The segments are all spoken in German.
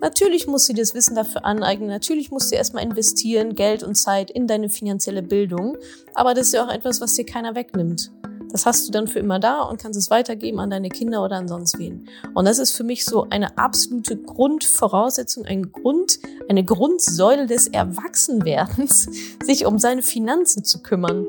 Natürlich musst du dir das Wissen dafür aneignen. Natürlich musst du erstmal investieren, Geld und Zeit in deine finanzielle Bildung. Aber das ist ja auch etwas, was dir keiner wegnimmt. Das hast du dann für immer da und kannst es weitergeben an deine Kinder oder an sonst wen. Und das ist für mich so eine absolute Grundvoraussetzung, ein Grund, eine Grundsäule des Erwachsenwerdens, sich um seine Finanzen zu kümmern.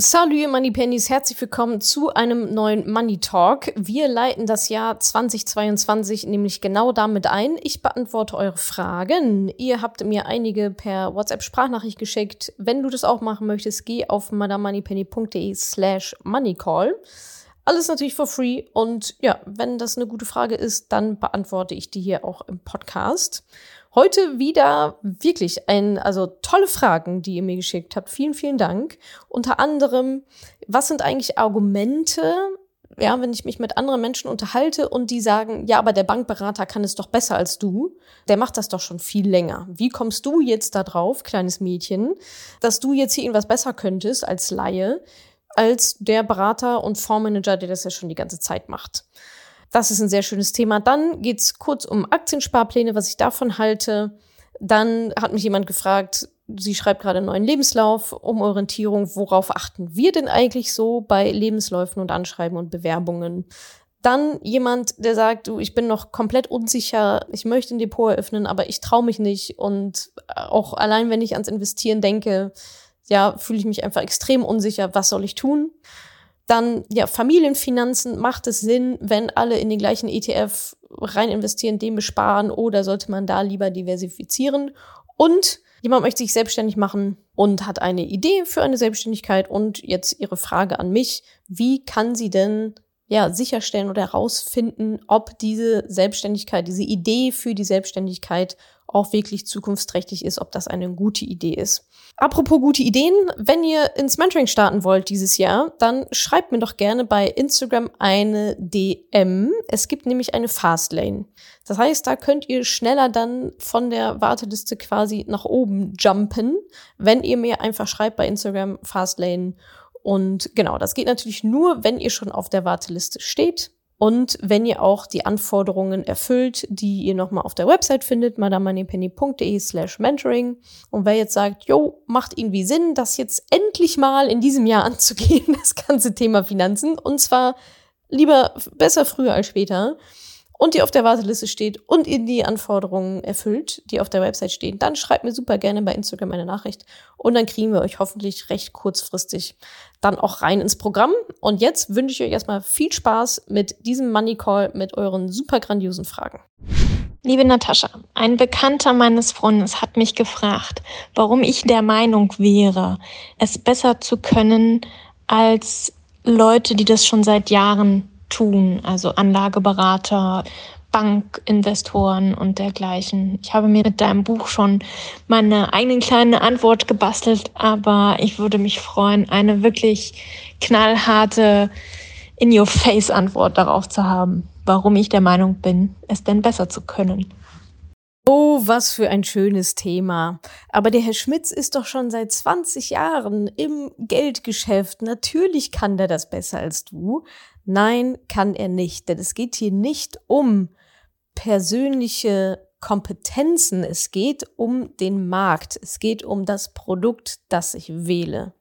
Salut, Money Pennies, herzlich willkommen zu einem neuen Money Talk. Wir leiten das Jahr 2022 nämlich genau damit ein. Ich beantworte eure Fragen. Ihr habt mir einige per WhatsApp-Sprachnachricht geschickt. Wenn du das auch machen möchtest, geh auf madamoneypenny.de slash moneycall. Alles natürlich for free. Und ja, wenn das eine gute Frage ist, dann beantworte ich die hier auch im Podcast. Heute wieder wirklich ein, also tolle Fragen, die ihr mir geschickt habt. Vielen, vielen Dank. Unter anderem, was sind eigentlich Argumente, ja, wenn ich mich mit anderen Menschen unterhalte und die sagen, ja, aber der Bankberater kann es doch besser als du, der macht das doch schon viel länger. Wie kommst du jetzt da drauf, kleines Mädchen, dass du jetzt hier irgendwas besser könntest als Laie, als der Berater und Fondsmanager, der das ja schon die ganze Zeit macht? Das ist ein sehr schönes Thema. Dann geht's kurz um Aktiensparpläne, was ich davon halte. Dann hat mich jemand gefragt, sie schreibt gerade einen neuen Lebenslauf um Orientierung. Worauf achten wir denn eigentlich so bei Lebensläufen und Anschreiben und Bewerbungen? Dann jemand, der sagt, du, ich bin noch komplett unsicher, ich möchte ein Depot eröffnen, aber ich traue mich nicht. Und auch allein, wenn ich ans Investieren denke, ja, fühle ich mich einfach extrem unsicher, was soll ich tun? Dann, ja, Familienfinanzen, macht es Sinn, wenn alle in den gleichen ETF rein investieren, den besparen oder sollte man da lieber diversifizieren? Und jemand möchte sich selbstständig machen und hat eine Idee für eine Selbstständigkeit und jetzt ihre Frage an mich, wie kann sie denn ja, sicherstellen oder herausfinden, ob diese Selbstständigkeit, diese Idee für die Selbstständigkeit auch wirklich zukunftsträchtig ist, ob das eine gute Idee ist. Apropos gute Ideen, wenn ihr ins Mentoring starten wollt dieses Jahr, dann schreibt mir doch gerne bei Instagram eine DM. Es gibt nämlich eine Fastlane. Das heißt, da könnt ihr schneller dann von der Warteliste quasi nach oben jumpen, wenn ihr mir einfach schreibt bei Instagram Fastlane. Und genau, das geht natürlich nur, wenn ihr schon auf der Warteliste steht. Und wenn ihr auch die Anforderungen erfüllt, die ihr nochmal auf der Website findet, madamoneypenny.de slash mentoring. Und wer jetzt sagt, jo, macht irgendwie Sinn, das jetzt endlich mal in diesem Jahr anzugehen, das ganze Thema Finanzen. Und zwar lieber besser früher als später und die auf der Warteliste steht und ihr die Anforderungen erfüllt, die auf der Website stehen, dann schreibt mir super gerne bei Instagram eine Nachricht und dann kriegen wir euch hoffentlich recht kurzfristig dann auch rein ins Programm. Und jetzt wünsche ich euch erstmal viel Spaß mit diesem Money Call mit euren super grandiosen Fragen. Liebe Natascha, ein Bekannter meines Freundes hat mich gefragt, warum ich der Meinung wäre, es besser zu können als Leute, die das schon seit Jahren tun, also Anlageberater, Bankinvestoren und dergleichen. Ich habe mir mit deinem Buch schon meine eigene kleine Antwort gebastelt, aber ich würde mich freuen, eine wirklich knallharte In-Your-Face-Antwort darauf zu haben, warum ich der Meinung bin, es denn besser zu können. Oh, was für ein schönes Thema. Aber der Herr Schmitz ist doch schon seit 20 Jahren im Geldgeschäft. Natürlich kann der das besser als du. Nein, kann er nicht, denn es geht hier nicht um persönliche Kompetenzen, es geht um den Markt, es geht um das Produkt, das ich wähle.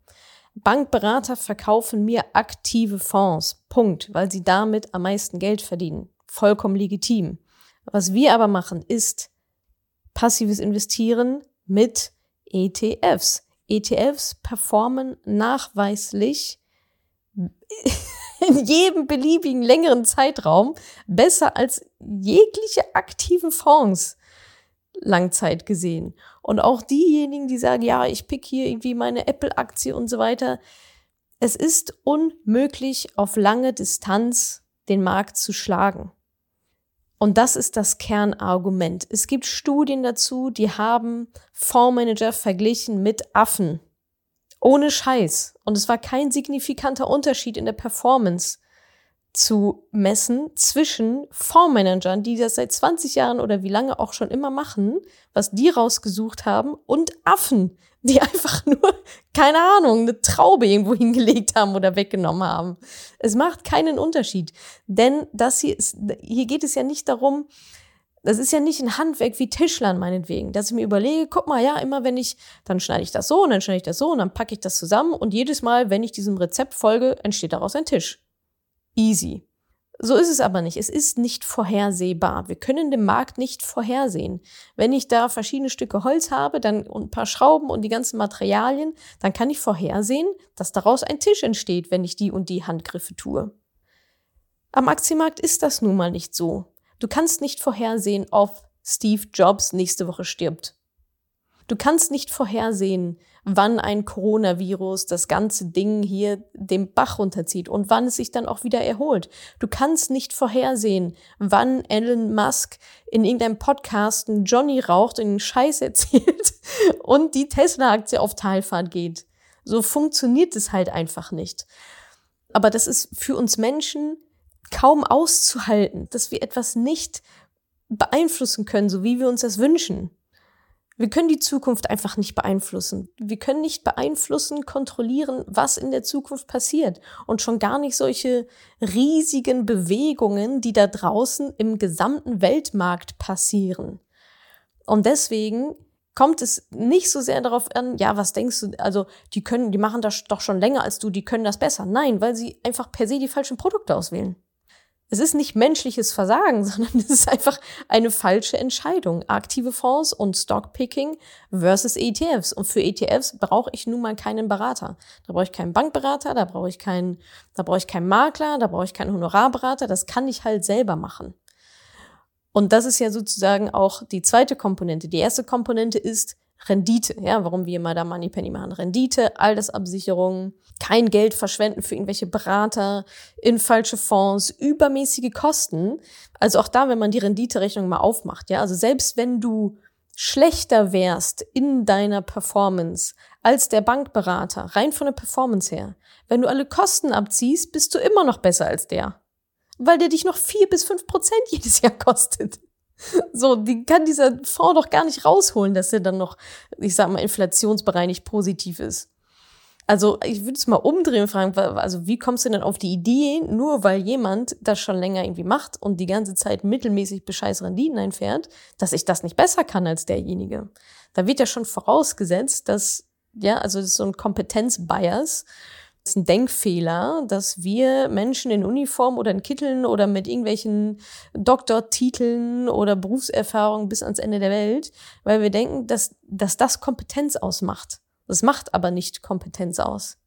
Bankberater verkaufen mir aktive Fonds, Punkt, weil sie damit am meisten Geld verdienen. Vollkommen legitim. Was wir aber machen, ist passives Investieren mit ETFs. ETFs performen nachweislich in jedem beliebigen längeren Zeitraum besser als jegliche aktive Fonds Langzeit gesehen. Und auch diejenigen, die sagen, ja, ich pick hier irgendwie meine Apple-Aktie und so weiter. Es ist unmöglich, auf lange Distanz den Markt zu schlagen. Und das ist das Kernargument. Es gibt Studien dazu, die haben Fondsmanager verglichen mit Affen. Ohne Scheiß. Und es war kein signifikanter Unterschied in der Performance zu messen zwischen Fondsmanagern, die das seit 20 Jahren oder wie lange auch schon immer machen, was die rausgesucht haben, und Affen, die einfach nur keine Ahnung, eine Traube irgendwo hingelegt haben oder weggenommen haben. Es macht keinen Unterschied. Denn das hier ist, hier geht es ja nicht darum, das ist ja nicht ein Handwerk wie Tischlern meinetwegen, dass ich mir überlege, guck mal, ja, immer wenn ich, dann schneide ich das so und dann schneide ich das so und dann packe ich das zusammen und jedes Mal, wenn ich diesem Rezept folge, entsteht daraus ein Tisch. Easy. So ist es aber nicht. Es ist nicht vorhersehbar. Wir können den Markt nicht vorhersehen. Wenn ich da verschiedene Stücke Holz habe, dann und ein paar Schrauben und die ganzen Materialien, dann kann ich vorhersehen, dass daraus ein Tisch entsteht, wenn ich die und die Handgriffe tue. Am Aktienmarkt ist das nun mal nicht so. Du kannst nicht vorhersehen, ob Steve Jobs nächste Woche stirbt. Du kannst nicht vorhersehen, wann ein Coronavirus das ganze Ding hier dem Bach runterzieht und wann es sich dann auch wieder erholt. Du kannst nicht vorhersehen, wann Elon Musk in irgendeinem Podcast einen Johnny raucht und einen Scheiß erzählt und die Tesla-Aktie auf Talfahrt geht. So funktioniert es halt einfach nicht. Aber das ist für uns Menschen kaum auszuhalten, dass wir etwas nicht beeinflussen können, so wie wir uns das wünschen. Wir können die Zukunft einfach nicht beeinflussen. Wir können nicht beeinflussen, kontrollieren, was in der Zukunft passiert. Und schon gar nicht solche riesigen Bewegungen, die da draußen im gesamten Weltmarkt passieren. Und deswegen kommt es nicht so sehr darauf an, ja, was denkst du, also die können, die machen das doch schon länger als du, die können das besser. Nein, weil sie einfach per se die falschen Produkte auswählen. Es ist nicht menschliches Versagen, sondern es ist einfach eine falsche Entscheidung. Aktive Fonds und Stockpicking versus ETFs. Und für ETFs brauche ich nun mal keinen Berater. Da brauche ich keinen Bankberater, da brauche ich keinen, da brauche ich keinen Makler, da brauche ich keinen Honorarberater. Das kann ich halt selber machen. Und das ist ja sozusagen auch die zweite Komponente. Die erste Komponente ist, Rendite, ja, warum wir immer da Moneypenny machen. Rendite, Altersabsicherung, kein Geld verschwenden für irgendwelche Berater, in falsche Fonds, übermäßige Kosten. Also auch da, wenn man die Renditerechnung mal aufmacht, ja, also selbst wenn du schlechter wärst in deiner Performance als der Bankberater, rein von der Performance her, wenn du alle Kosten abziehst, bist du immer noch besser als der. Weil der dich noch vier bis fünf Prozent jedes Jahr kostet. So, die kann dieser Fonds doch gar nicht rausholen, dass er dann noch, ich sag mal, inflationsbereinigt positiv ist. Also ich würde es mal umdrehen und fragen, also wie kommst du denn auf die Idee, nur weil jemand das schon länger irgendwie macht und die ganze Zeit mittelmäßig bescheiß Renditen einfährt, dass ich das nicht besser kann als derjenige? Da wird ja schon vorausgesetzt, dass, ja, also das ist so ein Kompetenzbias, ein Denkfehler, dass wir Menschen in Uniform oder in Kitteln oder mit irgendwelchen Doktortiteln oder Berufserfahrung bis ans Ende der Welt, weil wir denken, dass, dass das Kompetenz ausmacht. Das macht aber nicht Kompetenz aus.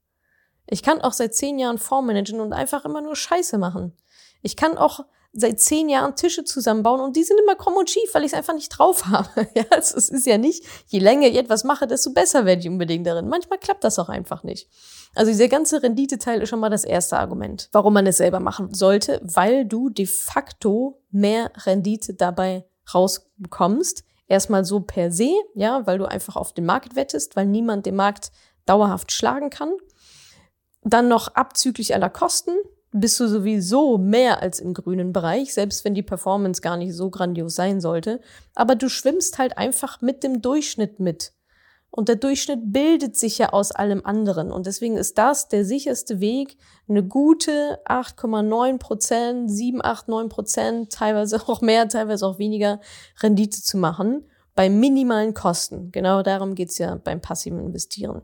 Ich kann auch seit zehn Jahren Fondsmanagen und einfach immer nur Scheiße machen. Ich kann auch seit zehn Jahren Tische zusammenbauen und die sind immer krumm und schief, weil ich es einfach nicht drauf habe. ja, also es ist ja nicht, je länger ich etwas mache, desto besser werde ich unbedingt darin. Manchmal klappt das auch einfach nicht. Also dieser ganze Renditeteil ist schon mal das erste Argument, warum man es selber machen sollte, weil du de facto mehr Rendite dabei rausbekommst. Erstmal so per se, ja, weil du einfach auf den Markt wettest, weil niemand den Markt dauerhaft schlagen kann. Dann noch abzüglich aller Kosten, bist du sowieso mehr als im grünen Bereich, selbst wenn die Performance gar nicht so grandios sein sollte. Aber du schwimmst halt einfach mit dem Durchschnitt mit. Und der Durchschnitt bildet sich ja aus allem anderen. Und deswegen ist das der sicherste Weg, eine gute 8,9 Prozent, 7, 8, 9 Prozent, teilweise auch mehr, teilweise auch weniger Rendite zu machen bei minimalen Kosten. Genau darum geht's ja beim passiven Investieren.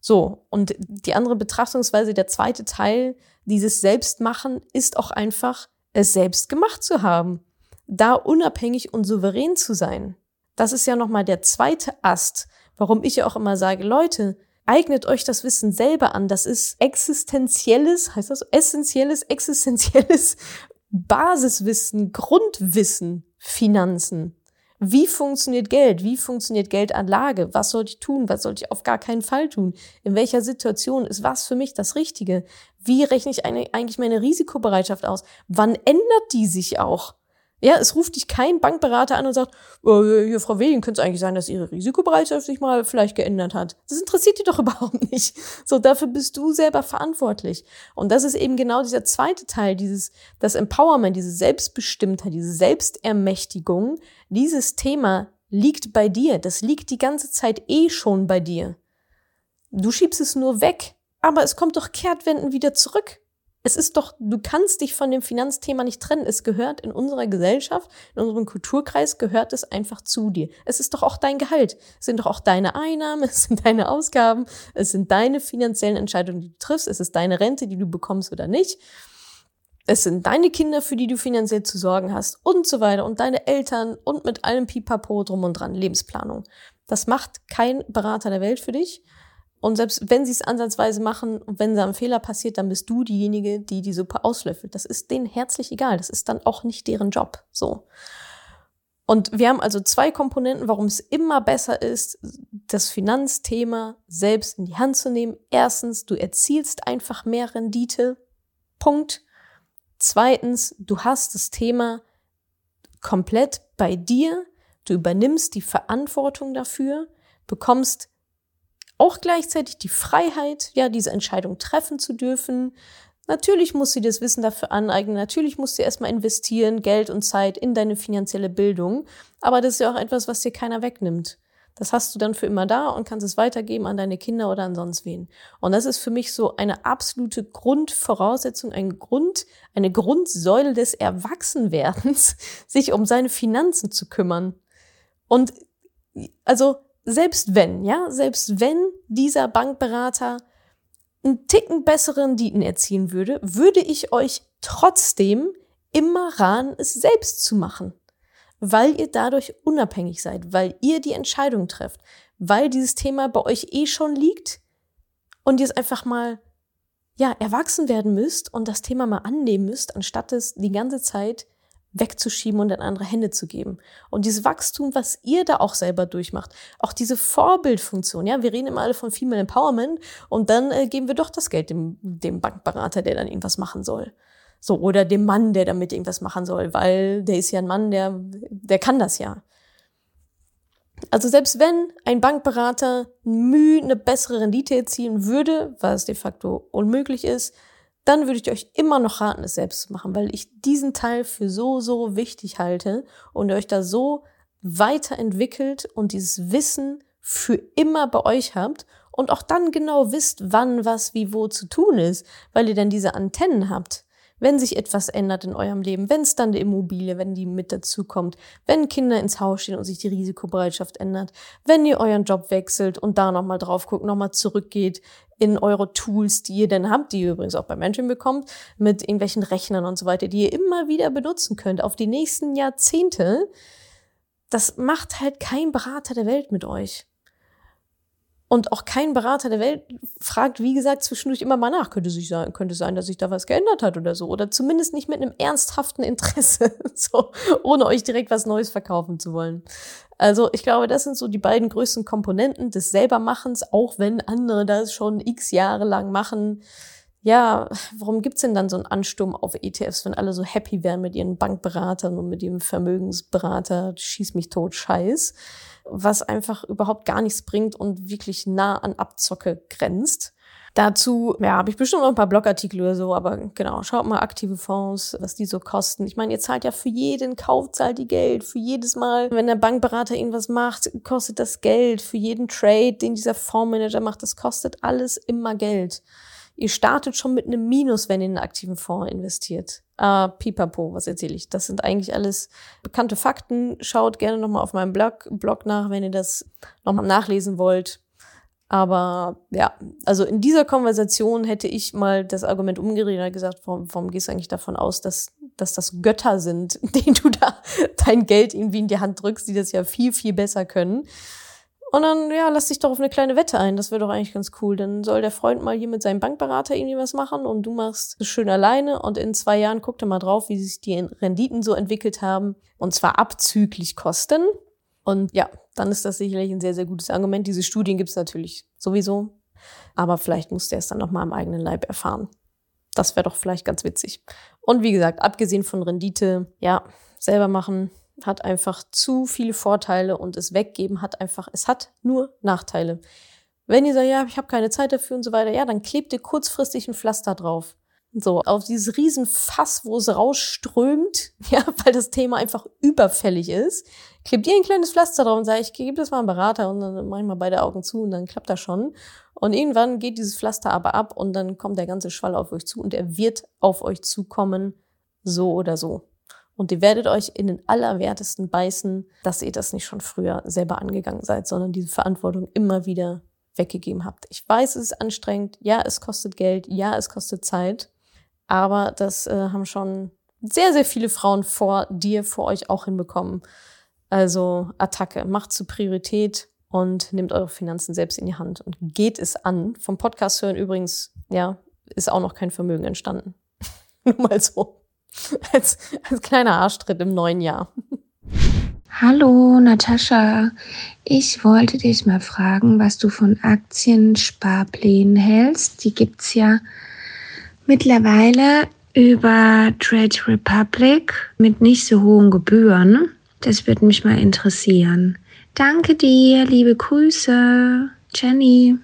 So, und die andere Betrachtungsweise, der zweite Teil, dieses Selbstmachen, ist auch einfach, es selbst gemacht zu haben. Da unabhängig und souverän zu sein. Das ist ja nochmal der zweite Ast, warum ich ja auch immer sage, Leute, eignet euch das Wissen selber an. Das ist existenzielles, heißt das so? essentielles, existenzielles Basiswissen, Grundwissen, Finanzen. Wie funktioniert Geld? Wie funktioniert Geldanlage? Was sollte ich tun? Was sollte ich auf gar keinen Fall tun? In welcher Situation ist was für mich das Richtige? Wie rechne ich eigentlich meine Risikobereitschaft aus? Wann ändert die sich auch? Ja, es ruft dich kein Bankberater an und sagt, oh, hier, Frau Wegen, könnte es eigentlich sein, dass Ihre Risikobereitschaft sich mal vielleicht geändert hat. Das interessiert dich doch überhaupt nicht. So, dafür bist du selber verantwortlich. Und das ist eben genau dieser zweite Teil, dieses, das Empowerment, diese Selbstbestimmtheit, diese Selbstermächtigung. Dieses Thema liegt bei dir. Das liegt die ganze Zeit eh schon bei dir. Du schiebst es nur weg, aber es kommt doch Kehrtwenden wieder zurück. Es ist doch, du kannst dich von dem Finanzthema nicht trennen. Es gehört in unserer Gesellschaft, in unserem Kulturkreis gehört es einfach zu dir. Es ist doch auch dein Gehalt. Es sind doch auch deine Einnahmen, es sind deine Ausgaben, es sind deine finanziellen Entscheidungen, die du triffst, es ist deine Rente, die du bekommst oder nicht. Es sind deine Kinder, für die du finanziell zu sorgen hast und so weiter und deine Eltern und mit allem Pipapo drum und dran, Lebensplanung. Das macht kein Berater der Welt für dich. Und selbst wenn sie es ansatzweise machen und wenn da ein Fehler passiert, dann bist du diejenige, die die Suppe auslöffelt. Das ist denen herzlich egal. Das ist dann auch nicht deren Job. So. Und wir haben also zwei Komponenten, warum es immer besser ist, das Finanzthema selbst in die Hand zu nehmen. Erstens, du erzielst einfach mehr Rendite. Punkt. Zweitens, du hast das Thema komplett bei dir. Du übernimmst die Verantwortung dafür, bekommst auch gleichzeitig die Freiheit, ja, diese Entscheidung treffen zu dürfen. Natürlich muss sie das Wissen dafür aneignen, natürlich muss sie erstmal investieren, Geld und Zeit in deine finanzielle Bildung, aber das ist ja auch etwas, was dir keiner wegnimmt. Das hast du dann für immer da und kannst es weitergeben an deine Kinder oder an sonst wen. Und das ist für mich so eine absolute Grundvoraussetzung, ein Grund, eine Grundsäule des Erwachsenwerdens, sich um seine Finanzen zu kümmern. Und also selbst wenn, ja, selbst wenn dieser Bankberater einen Ticken besseren Renditen erzielen würde, würde ich euch trotzdem immer raten, es selbst zu machen. Weil ihr dadurch unabhängig seid, weil ihr die Entscheidung trefft, weil dieses Thema bei euch eh schon liegt und ihr es einfach mal, ja, erwachsen werden müsst und das Thema mal annehmen müsst, anstatt es die ganze Zeit wegzuschieben und in andere Hände zu geben. Und dieses Wachstum, was ihr da auch selber durchmacht, auch diese Vorbildfunktion, ja, wir reden immer alle von Female Empowerment und dann äh, geben wir doch das Geld dem, dem Bankberater, der dann irgendwas machen soll. So, oder dem Mann, der damit irgendwas machen soll, weil der ist ja ein Mann, der, der kann das ja. Also selbst wenn ein Bankberater Mühe eine bessere Rendite erzielen würde, was de facto unmöglich ist, dann würde ich euch immer noch raten, es selbst zu machen, weil ich diesen Teil für so, so wichtig halte und euch da so weiterentwickelt und dieses Wissen für immer bei euch habt und auch dann genau wisst, wann, was, wie, wo zu tun ist, weil ihr dann diese Antennen habt. Wenn sich etwas ändert in eurem Leben, wenn es dann die Immobilie, wenn die mit dazu kommt, wenn Kinder ins Haus stehen und sich die Risikobereitschaft ändert, wenn ihr euren Job wechselt und da nochmal drauf guckt, nochmal zurückgeht in eure Tools, die ihr denn habt, die ihr übrigens auch bei Mentoring bekommt, mit irgendwelchen Rechnern und so weiter, die ihr immer wieder benutzen könnt auf die nächsten Jahrzehnte. Das macht halt kein Berater der Welt mit euch. Und auch kein Berater der Welt fragt, wie gesagt, zwischendurch immer mal nach. Könnte sich sein, könnte sein, dass sich da was geändert hat oder so. Oder zumindest nicht mit einem ernsthaften Interesse, so, ohne euch direkt was Neues verkaufen zu wollen. Also ich glaube, das sind so die beiden größten Komponenten des Selbermachens, auch wenn andere das schon x Jahre lang machen. Ja, warum gibt's denn dann so einen Ansturm auf ETFs, wenn alle so happy wären mit ihren Bankberatern und mit ihrem Vermögensberater, schieß mich tot, Scheiß was einfach überhaupt gar nichts bringt und wirklich nah an Abzocke grenzt. Dazu, ja, habe ich bestimmt noch ein paar Blogartikel oder so, aber genau, schaut mal aktive Fonds, was die so kosten. Ich meine, ihr zahlt ja für jeden Kauf, zahlt die Geld, für jedes Mal, wenn der Bankberater irgendwas macht, kostet das Geld, für jeden Trade, den dieser Fondsmanager macht, das kostet alles immer Geld. Ihr startet schon mit einem Minus, wenn ihr in einen aktiven Fonds investiert. Ah, pipapo, was erzähle ich? Das sind eigentlich alles bekannte Fakten. Schaut gerne nochmal auf meinem Blog, Blog nach, wenn ihr das nochmal nachlesen wollt. Aber ja, also in dieser Konversation hätte ich mal das Argument umgedreht und gesagt, warum, warum gehst du eigentlich davon aus, dass, dass das Götter sind, denen du da dein Geld irgendwie in die Hand drückst, die das ja viel, viel besser können. Und dann, ja, lass dich doch auf eine kleine Wette ein. Das wäre doch eigentlich ganz cool. Dann soll der Freund mal hier mit seinem Bankberater irgendwie was machen und du machst es schön alleine. Und in zwei Jahren guckt er mal drauf, wie sich die Renditen so entwickelt haben. Und zwar abzüglich Kosten. Und ja, dann ist das sicherlich ein sehr, sehr gutes Argument. Diese Studien gibt's natürlich sowieso. Aber vielleicht musst du es dann noch mal am eigenen Leib erfahren. Das wäre doch vielleicht ganz witzig. Und wie gesagt, abgesehen von Rendite, ja, selber machen, hat einfach zu viele Vorteile und es weggeben hat einfach, es hat nur Nachteile. Wenn ihr sagt, ja, ich habe keine Zeit dafür und so weiter, ja, dann klebt ihr kurzfristig ein Pflaster drauf. So, auf dieses Riesenfass, wo es rausströmt, ja, weil das Thema einfach überfällig ist, klebt ihr ein kleines Pflaster drauf und sagt, ich gebe das mal einem Berater und dann mache ich mal beide Augen zu und dann klappt das schon. Und irgendwann geht dieses Pflaster aber ab und dann kommt der ganze Schwall auf euch zu und er wird auf euch zukommen, so oder so. Und ihr werdet euch in den Allerwertesten beißen, dass ihr das nicht schon früher selber angegangen seid, sondern diese Verantwortung immer wieder weggegeben habt. Ich weiß, es ist anstrengend. Ja, es kostet Geld. Ja, es kostet Zeit. Aber das äh, haben schon sehr, sehr viele Frauen vor dir, vor euch auch hinbekommen. Also Attacke, macht zur Priorität und nehmt eure Finanzen selbst in die Hand und geht es an. Vom Podcast hören übrigens, ja, ist auch noch kein Vermögen entstanden. Nur mal so. Als, als kleiner Arschtritt im neuen Jahr. Hallo Natascha, ich wollte dich mal fragen, was du von Aktiensparplänen hältst. Die gibt's ja mittlerweile über Trade Republic mit nicht so hohen Gebühren. Das würde mich mal interessieren. Danke dir, liebe Grüße, Jenny.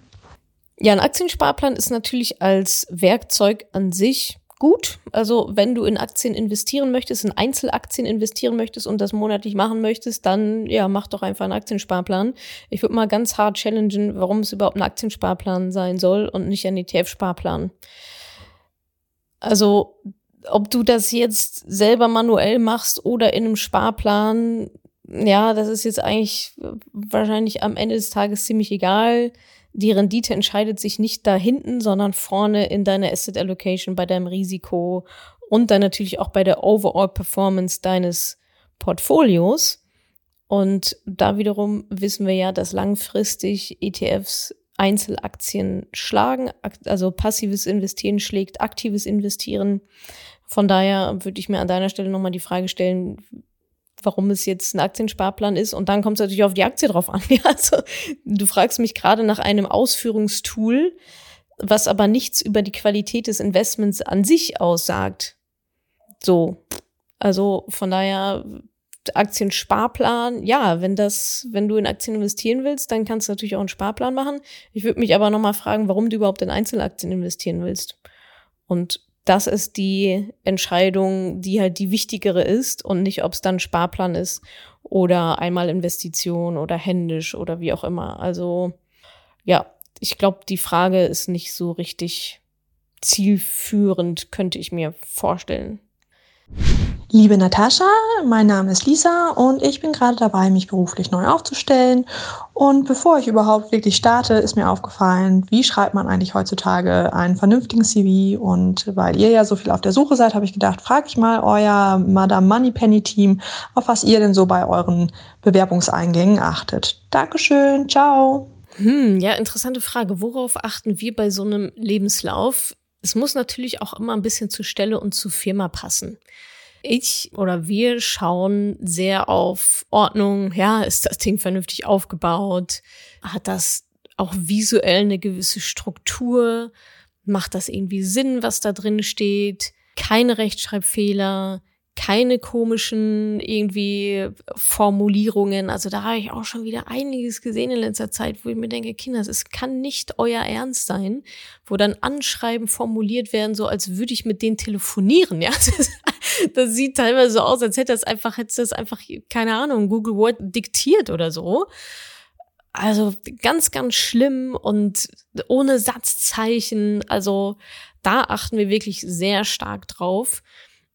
Ja, ein Aktiensparplan ist natürlich als Werkzeug an sich gut. Also wenn du in Aktien investieren möchtest, in Einzelaktien investieren möchtest und das monatlich machen möchtest, dann ja, mach doch einfach einen Aktiensparplan. Ich würde mal ganz hart challengen, warum es überhaupt ein Aktiensparplan sein soll und nicht ein ETF-Sparplan. Also ob du das jetzt selber manuell machst oder in einem Sparplan, ja, das ist jetzt eigentlich wahrscheinlich am Ende des Tages ziemlich egal die Rendite entscheidet sich nicht da hinten, sondern vorne in deiner Asset Allocation, bei deinem Risiko und dann natürlich auch bei der Overall Performance deines Portfolios. Und da wiederum wissen wir ja, dass langfristig ETFs Einzelaktien schlagen, also passives Investieren schlägt aktives Investieren. Von daher würde ich mir an deiner Stelle nochmal die Frage stellen, warum es jetzt ein Aktiensparplan ist. Und dann kommt es natürlich auf die Aktie drauf an. Ja, also, du fragst mich gerade nach einem Ausführungstool, was aber nichts über die Qualität des Investments an sich aussagt. So. Also von daher Aktiensparplan, ja, wenn das, wenn du in Aktien investieren willst, dann kannst du natürlich auch einen Sparplan machen. Ich würde mich aber nochmal fragen, warum du überhaupt in Einzelaktien investieren willst. Und das ist die Entscheidung, die halt die wichtigere ist und nicht, ob es dann Sparplan ist oder einmal Investition oder händisch oder wie auch immer. Also ja, ich glaube, die Frage ist nicht so richtig zielführend, könnte ich mir vorstellen. Liebe Natascha, mein Name ist Lisa und ich bin gerade dabei, mich beruflich neu aufzustellen. Und bevor ich überhaupt wirklich starte, ist mir aufgefallen, wie schreibt man eigentlich heutzutage einen vernünftigen CV? Und weil ihr ja so viel auf der Suche seid, habe ich gedacht, frage ich mal euer Madame Moneypenny Team, auf was ihr denn so bei euren Bewerbungseingängen achtet. Dankeschön, ciao. Hm, ja, interessante Frage. Worauf achten wir bei so einem Lebenslauf? Es muss natürlich auch immer ein bisschen zur Stelle und zur Firma passen. Ich oder wir schauen sehr auf Ordnung. Ja, ist das Ding vernünftig aufgebaut? Hat das auch visuell eine gewisse Struktur? Macht das irgendwie Sinn, was da drin steht? Keine Rechtschreibfehler, keine komischen irgendwie Formulierungen. Also da habe ich auch schon wieder einiges gesehen in letzter Zeit, wo ich mir denke, Kinder, es kann nicht euer Ernst sein, wo dann Anschreiben formuliert werden, so als würde ich mit denen telefonieren. Ja, das, das sieht teilweise so aus, als hätte das einfach, hätte das einfach, keine Ahnung, Google Word diktiert oder so. Also ganz, ganz schlimm und ohne Satzzeichen. Also da achten wir wirklich sehr stark drauf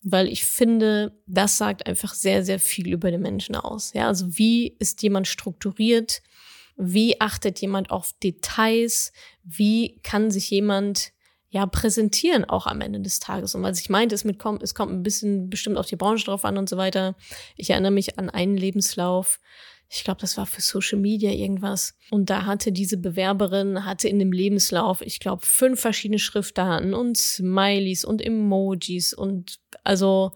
weil ich finde, das sagt einfach sehr, sehr viel über den Menschen aus. Ja, also wie ist jemand strukturiert? Wie achtet jemand auf Details? Wie kann sich jemand ja präsentieren auch am Ende des Tages? Und was ich meinte, es, mitkommt, es kommt ein bisschen bestimmt auf die Branche drauf an und so weiter. Ich erinnere mich an einen Lebenslauf, ich glaube, das war für Social Media irgendwas. Und da hatte diese Bewerberin, hatte in dem Lebenslauf, ich glaube, fünf verschiedene Schriftarten und Smileys und Emojis und also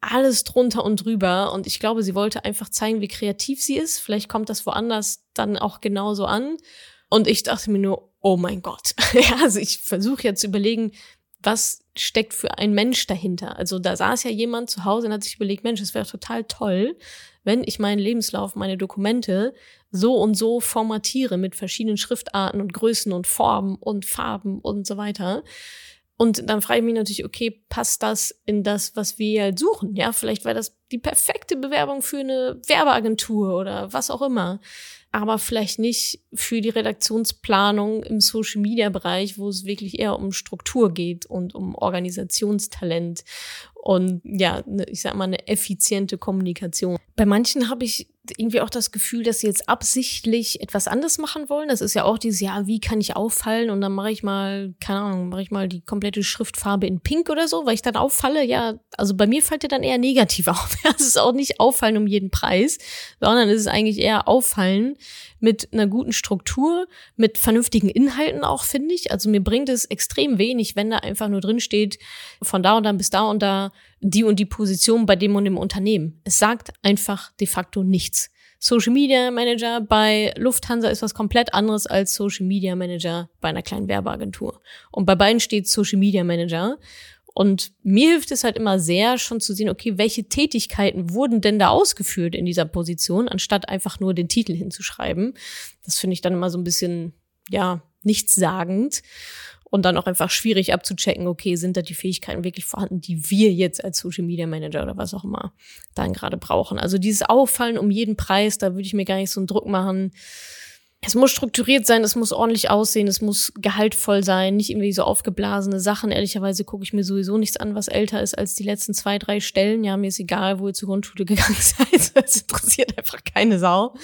alles drunter und drüber. Und ich glaube, sie wollte einfach zeigen, wie kreativ sie ist. Vielleicht kommt das woanders dann auch genauso an. Und ich dachte mir nur, oh mein Gott. ja, also ich versuche jetzt zu überlegen, was steckt für ein Mensch dahinter. Also da saß ja jemand zu Hause und hat sich überlegt, Mensch, es wäre total toll, wenn ich meinen Lebenslauf, meine Dokumente so und so formatiere mit verschiedenen Schriftarten und Größen und Formen und Farben und so weiter. Und dann frage ich mich natürlich, okay, passt das in das, was wir halt suchen? Ja, vielleicht war das die perfekte Bewerbung für eine Werbeagentur oder was auch immer. Aber vielleicht nicht für die Redaktionsplanung im Social Media Bereich, wo es wirklich eher um Struktur geht und um Organisationstalent und ja, ne, ich sag mal, eine effiziente Kommunikation. Bei manchen habe ich irgendwie auch das Gefühl, dass sie jetzt absichtlich etwas anderes machen wollen. Das ist ja auch dieses, ja, wie kann ich auffallen? Und dann mache ich mal, keine Ahnung, mache ich mal die komplette Schriftfarbe in Pink oder so, weil ich dann auffalle. Ja, also bei mir fällt ja dann eher negativ auf. Es ist auch nicht auffallen um jeden Preis, sondern es ist eigentlich eher auffallen mit einer guten Struktur, mit vernünftigen Inhalten auch, finde ich. Also mir bringt es extrem wenig, wenn da einfach nur drin steht, von da und dann bis da und da die und die Position bei dem und dem Unternehmen. Es sagt einfach de facto nichts. Social Media Manager bei Lufthansa ist was komplett anderes als Social Media Manager bei einer kleinen Werbeagentur. Und bei beiden steht Social Media Manager. Und mir hilft es halt immer sehr, schon zu sehen, okay, welche Tätigkeiten wurden denn da ausgeführt in dieser Position, anstatt einfach nur den Titel hinzuschreiben. Das finde ich dann immer so ein bisschen, ja, nichtssagend und dann auch einfach schwierig abzuchecken, okay, sind da die Fähigkeiten wirklich vorhanden, die wir jetzt als Social Media Manager oder was auch immer dann gerade brauchen. Also dieses Auffallen um jeden Preis, da würde ich mir gar nicht so einen Druck machen es muss strukturiert sein, es muss ordentlich aussehen, es muss gehaltvoll sein, nicht irgendwie so aufgeblasene Sachen. Ehrlicherweise gucke ich mir sowieso nichts an, was älter ist als die letzten zwei, drei Stellen. Ja, mir ist egal, wo ihr zur Grundschule gegangen seid. Es interessiert einfach keine Sau.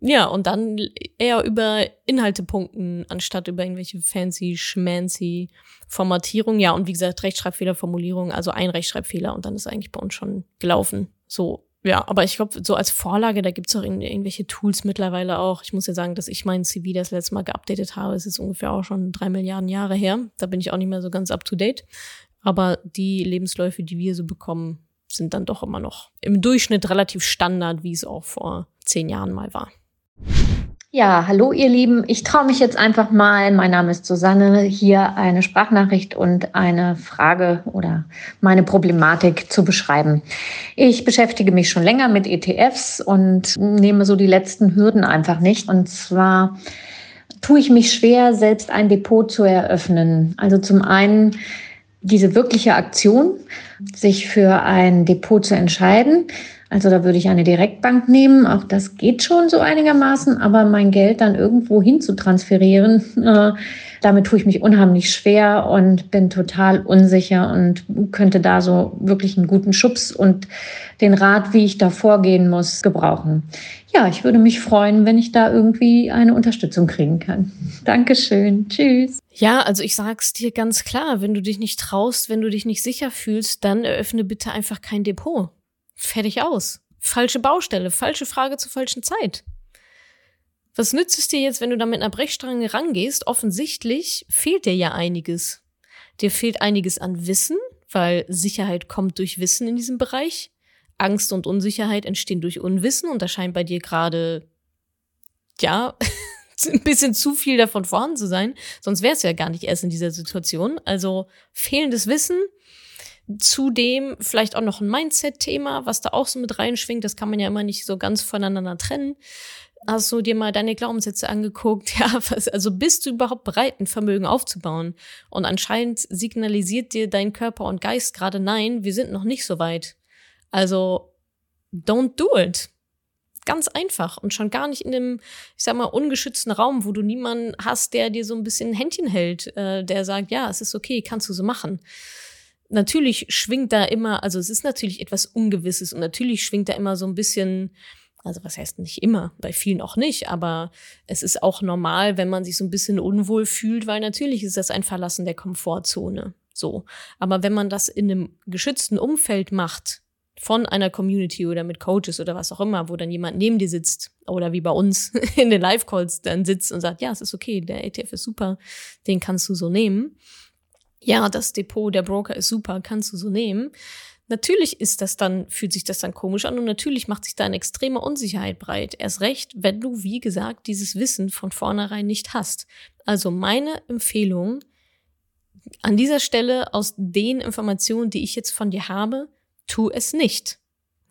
Ja, und dann eher über Inhalte punkten, anstatt über irgendwelche fancy, schmancy Formatierungen. Ja, und wie gesagt, Rechtschreibfehler, Formulierung, also ein Rechtschreibfehler und dann ist eigentlich bei uns schon gelaufen. So ja, aber ich glaube, so als Vorlage, da gibt's auch irgendwelche Tools mittlerweile auch. Ich muss ja sagen, dass ich mein CV das letzte Mal geupdatet habe. Es ist ungefähr auch schon drei Milliarden Jahre her. Da bin ich auch nicht mehr so ganz up to date. Aber die Lebensläufe, die wir so bekommen, sind dann doch immer noch im Durchschnitt relativ Standard, wie es auch vor zehn Jahren mal war. Ja, hallo ihr Lieben. Ich traue mich jetzt einfach mal, mein Name ist Susanne, hier eine Sprachnachricht und eine Frage oder meine Problematik zu beschreiben. Ich beschäftige mich schon länger mit ETFs und nehme so die letzten Hürden einfach nicht. Und zwar tue ich mich schwer, selbst ein Depot zu eröffnen. Also zum einen diese wirkliche Aktion, sich für ein Depot zu entscheiden also da würde ich eine Direktbank nehmen. Auch das geht schon so einigermaßen, aber mein Geld dann irgendwo hin zu transferieren, äh, damit tue ich mich unheimlich schwer und bin total unsicher und könnte da so wirklich einen guten Schubs und den Rat, wie ich da vorgehen muss, gebrauchen. Ja, ich würde mich freuen, wenn ich da irgendwie eine Unterstützung kriegen kann. Dankeschön. Tschüss. Ja, also ich sag's dir ganz klar, wenn du dich nicht traust, wenn du dich nicht sicher fühlst, dann eröffne bitte einfach kein Depot. Fertig aus. Falsche Baustelle, falsche Frage zur falschen Zeit. Was nützt es dir jetzt, wenn du da mit einer Brechstange rangehst? Offensichtlich fehlt dir ja einiges. Dir fehlt einiges an Wissen, weil Sicherheit kommt durch Wissen in diesem Bereich. Angst und Unsicherheit entstehen durch Unwissen und da scheint bei dir gerade, ja, ein bisschen zu viel davon vorhanden zu sein. Sonst wär's ja gar nicht erst in dieser Situation. Also fehlendes Wissen, Zudem vielleicht auch noch ein Mindset-Thema, was da auch so mit reinschwingt. Das kann man ja immer nicht so ganz voneinander trennen. Hast du dir mal deine Glaubenssätze angeguckt? Ja, was, also bist du überhaupt bereit, ein Vermögen aufzubauen? Und anscheinend signalisiert dir dein Körper und Geist gerade nein, wir sind noch nicht so weit. Also, don't do it. Ganz einfach und schon gar nicht in dem, ich sag mal, ungeschützten Raum, wo du niemanden hast, der dir so ein bisschen ein Händchen hält, äh, der sagt, ja, es ist okay, kannst du so machen natürlich schwingt da immer, also es ist natürlich etwas Ungewisses und natürlich schwingt da immer so ein bisschen, also was heißt nicht immer, bei vielen auch nicht, aber es ist auch normal, wenn man sich so ein bisschen unwohl fühlt, weil natürlich ist das ein Verlassen der Komfortzone. So. Aber wenn man das in einem geschützten Umfeld macht, von einer Community oder mit Coaches oder was auch immer, wo dann jemand neben dir sitzt oder wie bei uns in den Live-Calls dann sitzt und sagt, ja, es ist okay, der ETF ist super, den kannst du so nehmen ja, das Depot, der Broker ist super, kannst du so nehmen. Natürlich ist das dann, fühlt sich das dann komisch an und natürlich macht sich da eine extreme Unsicherheit breit. Erst recht, wenn du, wie gesagt, dieses Wissen von vornherein nicht hast. Also meine Empfehlung an dieser Stelle aus den Informationen, die ich jetzt von dir habe, tu es nicht.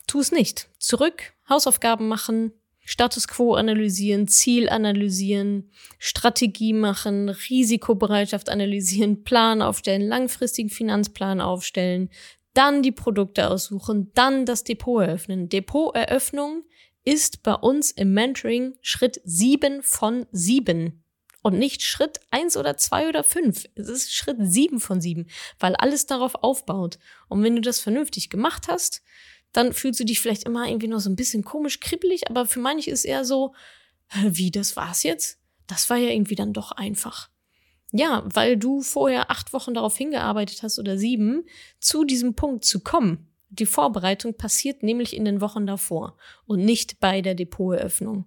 Tu es nicht. Zurück, Hausaufgaben machen, Status quo analysieren, Ziel analysieren, Strategie machen, Risikobereitschaft analysieren, Plan aufstellen, langfristigen Finanzplan aufstellen, dann die Produkte aussuchen, dann das Depot eröffnen. Depoteröffnung ist bei uns im Mentoring Schritt sieben von sieben und nicht Schritt eins oder zwei oder fünf. Es ist Schritt sieben von sieben, weil alles darauf aufbaut. Und wenn du das vernünftig gemacht hast, dann fühlst du dich vielleicht immer irgendwie noch so ein bisschen komisch kribbelig, aber für manche ist eher so, wie, das war's jetzt? Das war ja irgendwie dann doch einfach. Ja, weil du vorher acht Wochen darauf hingearbeitet hast oder sieben, zu diesem Punkt zu kommen. Die Vorbereitung passiert nämlich in den Wochen davor und nicht bei der Depoteröffnung.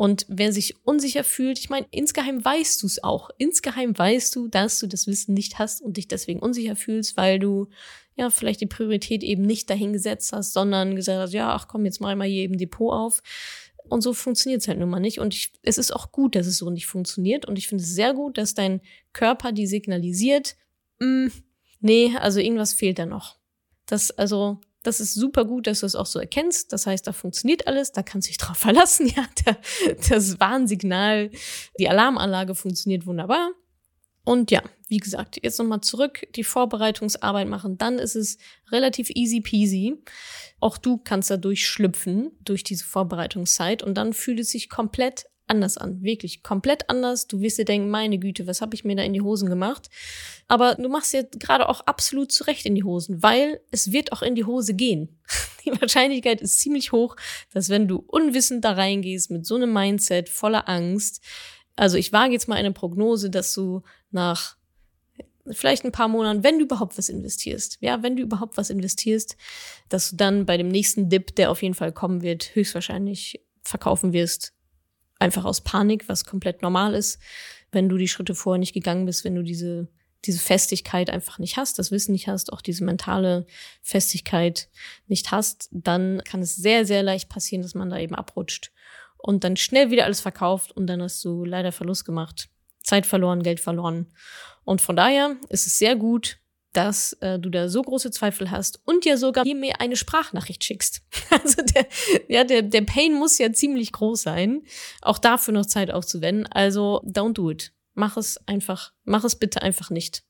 Und wer sich unsicher fühlt, ich meine, insgeheim weißt du es auch. Insgeheim weißt du, dass du das Wissen nicht hast und dich deswegen unsicher fühlst, weil du ja vielleicht die Priorität eben nicht dahin gesetzt hast, sondern gesagt hast, ja, ach komm, jetzt mach ich mal hier eben Depot auf. Und so funktioniert es halt nun mal nicht. Und ich, es ist auch gut, dass es so nicht funktioniert. Und ich finde es sehr gut, dass dein Körper die signalisiert, mm, nee, also irgendwas fehlt da noch. Das, also, das ist super gut, dass du es auch so erkennst. Das heißt, da funktioniert alles, da kannst du dich drauf verlassen. Ja, der, das Warnsignal, die Alarmanlage funktioniert wunderbar. Und ja, wie gesagt, jetzt nochmal zurück, die Vorbereitungsarbeit machen, dann ist es relativ easy peasy. Auch du kannst da durchschlüpfen durch diese Vorbereitungszeit und dann fühlt es sich komplett anders an. Wirklich komplett anders. Du wirst dir denken, meine Güte, was habe ich mir da in die Hosen gemacht? Aber du machst dir gerade auch absolut zurecht in die Hosen, weil es wird auch in die Hose gehen. Die Wahrscheinlichkeit ist ziemlich hoch, dass wenn du unwissend da reingehst mit so einem Mindset voller Angst, also ich wage jetzt mal eine Prognose, dass du nach vielleicht ein paar Monaten, wenn du überhaupt was investierst, ja, wenn du überhaupt was investierst, dass du dann bei dem nächsten Dip, der auf jeden Fall kommen wird, höchstwahrscheinlich verkaufen wirst, einfach aus Panik, was komplett normal ist, wenn du die Schritte vorher nicht gegangen bist, wenn du diese diese Festigkeit einfach nicht hast, das Wissen nicht hast, auch diese mentale Festigkeit nicht hast, dann kann es sehr, sehr leicht passieren, dass man da eben abrutscht und dann schnell wieder alles verkauft und dann hast du leider Verlust gemacht. Zeit verloren, Geld verloren. Und von daher ist es sehr gut, dass äh, du da so große Zweifel hast und dir sogar mir eine Sprachnachricht schickst. Also der, ja, der, der Pain muss ja ziemlich groß sein, auch dafür noch Zeit aufzuwenden. Also don't do it. Mach es einfach, mach es bitte einfach nicht.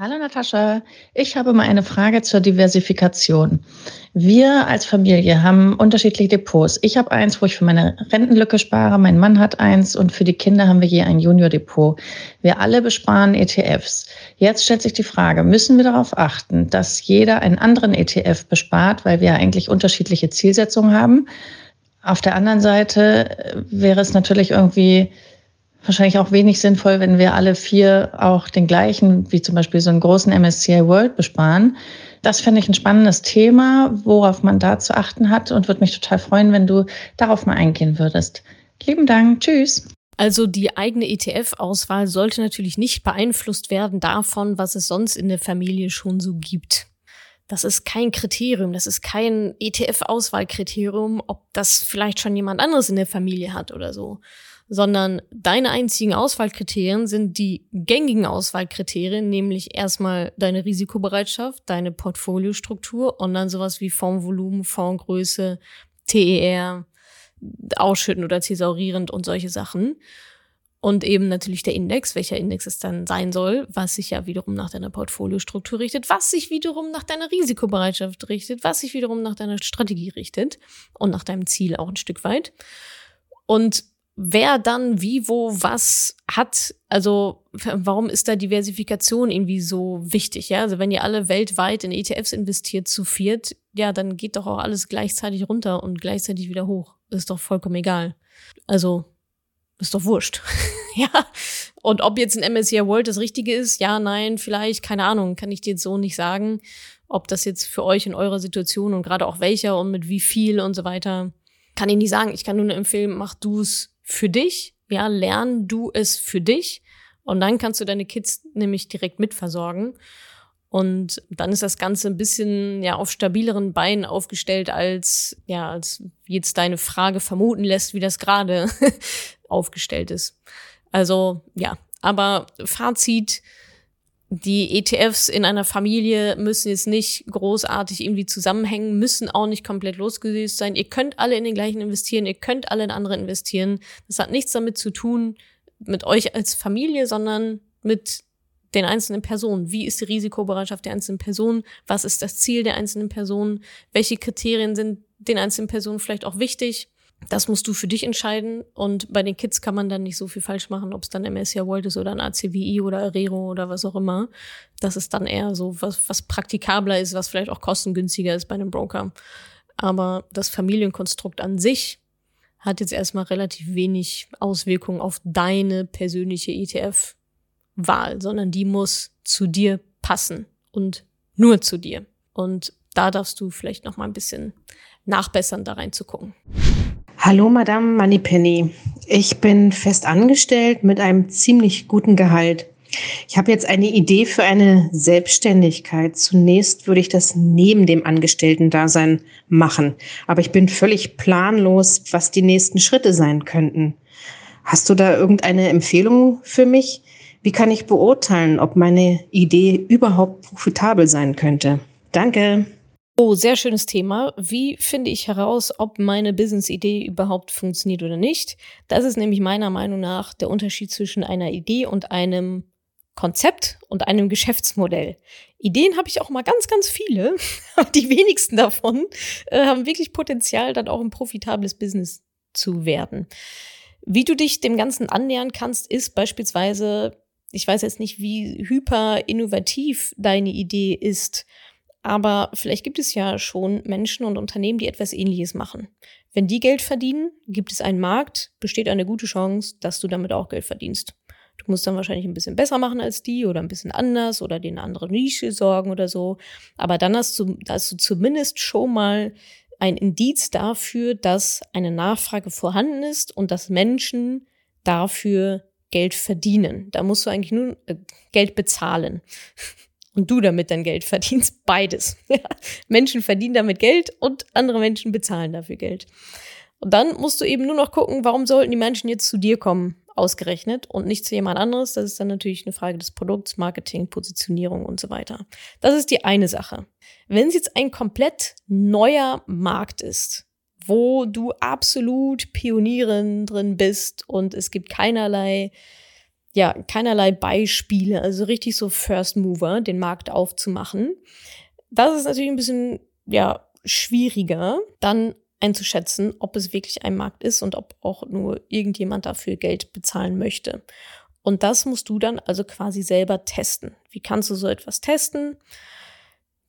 Hallo Natascha, ich habe mal eine Frage zur Diversifikation. Wir als Familie haben unterschiedliche Depots. Ich habe eins, wo ich für meine Rentenlücke spare, mein Mann hat eins und für die Kinder haben wir je ein Junior-Depot. Wir alle besparen ETFs. Jetzt stellt sich die Frage, müssen wir darauf achten, dass jeder einen anderen ETF bespart, weil wir eigentlich unterschiedliche Zielsetzungen haben? Auf der anderen Seite wäre es natürlich irgendwie wahrscheinlich auch wenig sinnvoll, wenn wir alle vier auch den gleichen, wie zum Beispiel so einen großen MSCI World besparen. Das fände ich ein spannendes Thema, worauf man da zu achten hat und würde mich total freuen, wenn du darauf mal eingehen würdest. Lieben Dank. Tschüss. Also die eigene ETF-Auswahl sollte natürlich nicht beeinflusst werden davon, was es sonst in der Familie schon so gibt. Das ist kein Kriterium, das ist kein ETF-Auswahlkriterium, ob das vielleicht schon jemand anderes in der Familie hat oder so sondern deine einzigen Auswahlkriterien sind die gängigen Auswahlkriterien, nämlich erstmal deine Risikobereitschaft, deine Portfoliostruktur und dann sowas wie Fondsvolumen, Fondsgröße, TER, ausschüttend oder thesaurierend und solche Sachen. Und eben natürlich der Index, welcher Index es dann sein soll, was sich ja wiederum nach deiner Portfoliostruktur richtet, was sich wiederum nach deiner Risikobereitschaft richtet, was sich wiederum nach deiner Strategie richtet und nach deinem Ziel auch ein Stück weit. Und wer dann wie, wo, was hat. Also warum ist da Diversifikation irgendwie so wichtig? Ja, also wenn ihr alle weltweit in ETFs investiert zu viert, ja, dann geht doch auch alles gleichzeitig runter und gleichzeitig wieder hoch. Ist doch vollkommen egal. Also ist doch wurscht. ja. Und ob jetzt ein MSCI World das Richtige ist, ja, nein, vielleicht, keine Ahnung, kann ich dir jetzt so nicht sagen. Ob das jetzt für euch in eurer Situation und gerade auch welcher und mit wie viel und so weiter, kann ich nicht sagen. Ich kann nur empfehlen, mach du's für dich, ja, lern du es für dich und dann kannst du deine Kids nämlich direkt mitversorgen. Und dann ist das Ganze ein bisschen ja auf stabileren Beinen aufgestellt, als ja, als jetzt deine Frage vermuten lässt, wie das gerade aufgestellt ist. Also ja, aber Fazit, die ETFs in einer Familie müssen jetzt nicht großartig irgendwie zusammenhängen, müssen auch nicht komplett losgelöst sein. Ihr könnt alle in den gleichen investieren, ihr könnt alle in andere investieren. Das hat nichts damit zu tun mit euch als Familie, sondern mit den einzelnen Personen. Wie ist die Risikobereitschaft der einzelnen Personen? Was ist das Ziel der einzelnen Personen? Welche Kriterien sind den einzelnen Personen vielleicht auch wichtig? Das musst du für dich entscheiden. Und bei den Kids kann man dann nicht so viel falsch machen, ob es dann MSCI World ist oder ein ACWI oder Arero oder was auch immer. Das ist dann eher so was, was praktikabler ist, was vielleicht auch kostengünstiger ist bei einem Broker. Aber das Familienkonstrukt an sich hat jetzt erstmal relativ wenig Auswirkungen auf deine persönliche ETF-Wahl, sondern die muss zu dir passen und nur zu dir. Und da darfst du vielleicht noch mal ein bisschen nachbessern, da reinzugucken. Hallo, Madame Moneypenny. Ich bin fest angestellt mit einem ziemlich guten Gehalt. Ich habe jetzt eine Idee für eine Selbstständigkeit. Zunächst würde ich das neben dem Angestellten-Dasein machen, aber ich bin völlig planlos, was die nächsten Schritte sein könnten. Hast du da irgendeine Empfehlung für mich? Wie kann ich beurteilen, ob meine Idee überhaupt profitabel sein könnte? Danke. Oh, sehr schönes Thema. Wie finde ich heraus, ob meine Business-Idee überhaupt funktioniert oder nicht? Das ist nämlich meiner Meinung nach der Unterschied zwischen einer Idee und einem Konzept und einem Geschäftsmodell. Ideen habe ich auch mal ganz, ganz viele, die wenigsten davon äh, haben wirklich Potenzial, dann auch ein profitables Business zu werden. Wie du dich dem Ganzen annähern kannst, ist beispielsweise, ich weiß jetzt nicht, wie hyper innovativ deine Idee ist, aber vielleicht gibt es ja schon Menschen und Unternehmen, die etwas Ähnliches machen. Wenn die Geld verdienen, gibt es einen Markt, besteht eine gute Chance, dass du damit auch Geld verdienst. Du musst dann wahrscheinlich ein bisschen besser machen als die oder ein bisschen anders oder den andere Nische sorgen oder so. Aber dann hast du, hast du zumindest schon mal ein Indiz dafür, dass eine Nachfrage vorhanden ist und dass Menschen dafür Geld verdienen. Da musst du eigentlich nur äh, Geld bezahlen und du damit dein Geld verdienst. Beides. Menschen verdienen damit Geld und andere Menschen bezahlen dafür Geld. Und dann musst du eben nur noch gucken, warum sollten die Menschen jetzt zu dir kommen, ausgerechnet, und nicht zu jemand anderes. Das ist dann natürlich eine Frage des Produkts, Marketing, Positionierung und so weiter. Das ist die eine Sache. Wenn es jetzt ein komplett neuer Markt ist, wo du absolut Pionierin drin bist und es gibt keinerlei ja, keinerlei Beispiele, also richtig so First Mover, den Markt aufzumachen. Das ist natürlich ein bisschen, ja, schwieriger, dann einzuschätzen, ob es wirklich ein Markt ist und ob auch nur irgendjemand dafür Geld bezahlen möchte. Und das musst du dann also quasi selber testen. Wie kannst du so etwas testen?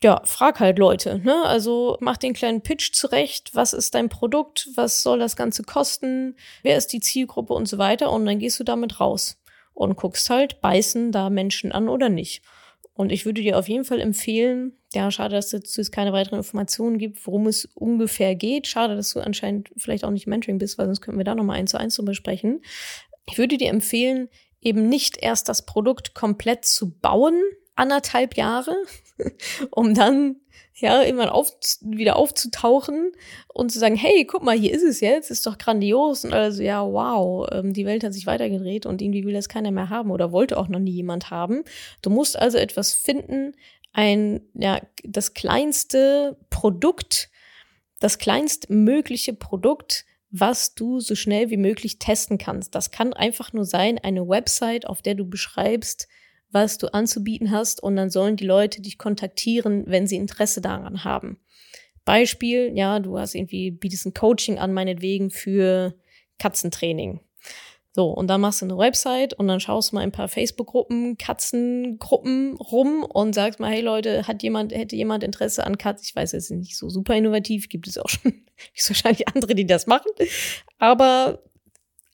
Ja, frag halt Leute, ne? Also mach den kleinen Pitch zurecht. Was ist dein Produkt? Was soll das Ganze kosten? Wer ist die Zielgruppe und so weiter? Und dann gehst du damit raus und guckst halt, beißen da Menschen an oder nicht. Und ich würde dir auf jeden Fall empfehlen, ja, schade, dass es jetzt keine weiteren Informationen gibt, worum es ungefähr geht. Schade, dass du anscheinend vielleicht auch nicht Mentoring bist, weil sonst könnten wir da nochmal eins zu eins drüber sprechen. Ich würde dir empfehlen, eben nicht erst das Produkt komplett zu bauen, anderthalb Jahre, um dann ja, immer auf, wieder aufzutauchen und zu sagen, hey, guck mal, hier ist es jetzt, ist doch grandios. Und also, ja, wow, ähm, die Welt hat sich weitergedreht und irgendwie will das keiner mehr haben oder wollte auch noch nie jemand haben. Du musst also etwas finden, ein, ja, das kleinste Produkt, das kleinstmögliche Produkt, was du so schnell wie möglich testen kannst. Das kann einfach nur sein, eine Website, auf der du beschreibst, was du anzubieten hast und dann sollen die Leute dich kontaktieren, wenn sie Interesse daran haben. Beispiel, ja, du hast irgendwie, bietest ein Coaching an, meinetwegen für Katzentraining. So, und dann machst du eine Website und dann schaust du mal ein paar Facebook-Gruppen, Katzengruppen rum und sagst mal, hey Leute, hat jemand, hätte jemand Interesse an Katzen? Ich weiß, es ist nicht so super innovativ, gibt es auch schon, wahrscheinlich andere, die das machen. Aber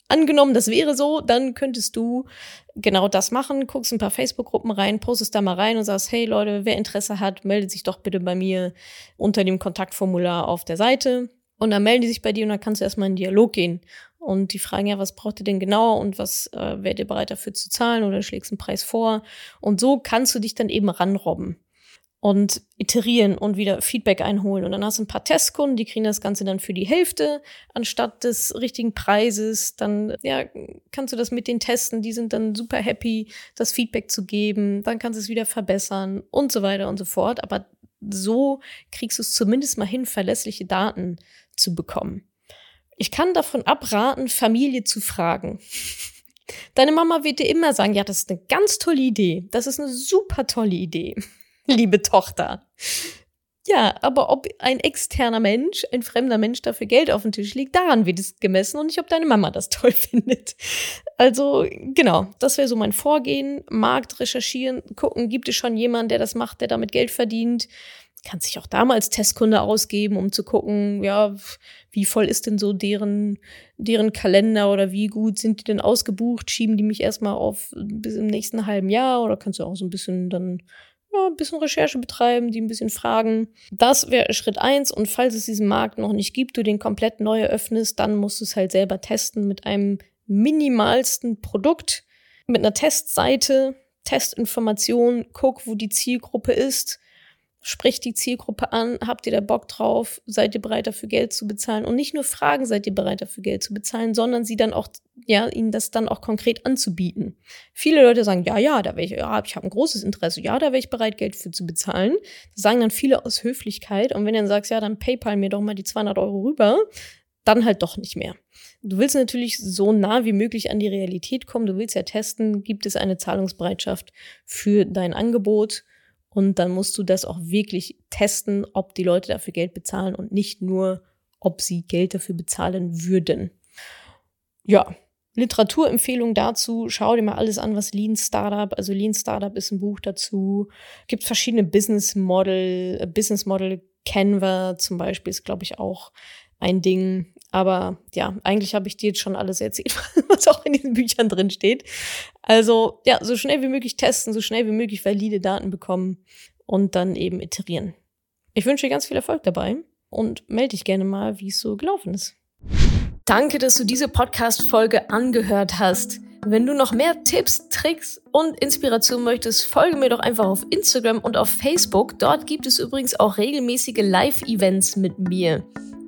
Angenommen, das wäre so, dann könntest du genau das machen, guckst ein paar Facebook-Gruppen rein, postest da mal rein und sagst, hey Leute, wer Interesse hat, meldet sich doch bitte bei mir unter dem Kontaktformular auf der Seite. Und dann melden die sich bei dir und dann kannst du erstmal in Dialog gehen. Und die fragen ja, was braucht ihr denn genau und was äh, wärt ihr bereit dafür zu zahlen oder schlägst einen Preis vor. Und so kannst du dich dann eben ranrobben. Und iterieren und wieder Feedback einholen. Und dann hast du ein paar Testkunden, die kriegen das Ganze dann für die Hälfte anstatt des richtigen Preises. Dann ja, kannst du das mit den testen, die sind dann super happy, das Feedback zu geben. Dann kannst du es wieder verbessern und so weiter und so fort. Aber so kriegst du es zumindest mal hin, verlässliche Daten zu bekommen. Ich kann davon abraten, Familie zu fragen. Deine Mama wird dir immer sagen, ja, das ist eine ganz tolle Idee. Das ist eine super tolle Idee. Liebe Tochter. Ja, aber ob ein externer Mensch, ein fremder Mensch dafür Geld auf den Tisch legt, daran wird es gemessen und nicht, ob deine Mama das toll findet. Also, genau, das wäre so mein Vorgehen. Markt recherchieren, gucken, gibt es schon jemanden, der das macht, der damit Geld verdient? Kann sich auch damals Testkunde ausgeben, um zu gucken, ja, wie voll ist denn so deren, deren Kalender oder wie gut sind die denn ausgebucht? Schieben die mich erstmal auf bis im nächsten halben Jahr oder kannst du auch so ein bisschen dann ja, ein bisschen Recherche betreiben, die ein bisschen fragen. Das wäre Schritt eins. Und falls es diesen Markt noch nicht gibt, du den komplett neu eröffnest, dann musst du es halt selber testen mit einem minimalsten Produkt, mit einer Testseite, Testinformation, guck, wo die Zielgruppe ist spricht die Zielgruppe an, habt ihr da Bock drauf, seid ihr bereit dafür Geld zu bezahlen und nicht nur fragen, seid ihr bereit dafür Geld zu bezahlen, sondern sie dann auch, ja, ihnen das dann auch konkret anzubieten. Viele Leute sagen, ja, ja, da wäre ich, ja, ich habe ein großes Interesse, ja, da wäre ich bereit, Geld für zu bezahlen. Das sagen dann viele aus Höflichkeit und wenn du dann sagst, ja, dann PayPal mir doch mal die 200 Euro rüber, dann halt doch nicht mehr. Du willst natürlich so nah wie möglich an die Realität kommen. Du willst ja testen, gibt es eine Zahlungsbereitschaft für dein Angebot und dann musst du das auch wirklich testen, ob die Leute dafür Geld bezahlen und nicht nur, ob sie Geld dafür bezahlen würden. Ja, Literaturempfehlung dazu, schau dir mal alles an, was Lean Startup, also Lean Startup ist ein Buch dazu. Gibt verschiedene Business Model, Business Model Canva zum Beispiel ist, glaube ich, auch ein Ding. Aber ja, eigentlich habe ich dir jetzt schon alles erzählt, was auch in diesen Büchern drin steht. Also ja, so schnell wie möglich testen, so schnell wie möglich valide Daten bekommen und dann eben iterieren. Ich wünsche dir ganz viel Erfolg dabei und melde dich gerne mal, wie es so gelaufen ist. Danke, dass du diese Podcast-Folge angehört hast. Wenn du noch mehr Tipps, Tricks und Inspiration möchtest, folge mir doch einfach auf Instagram und auf Facebook. Dort gibt es übrigens auch regelmäßige Live-Events mit mir.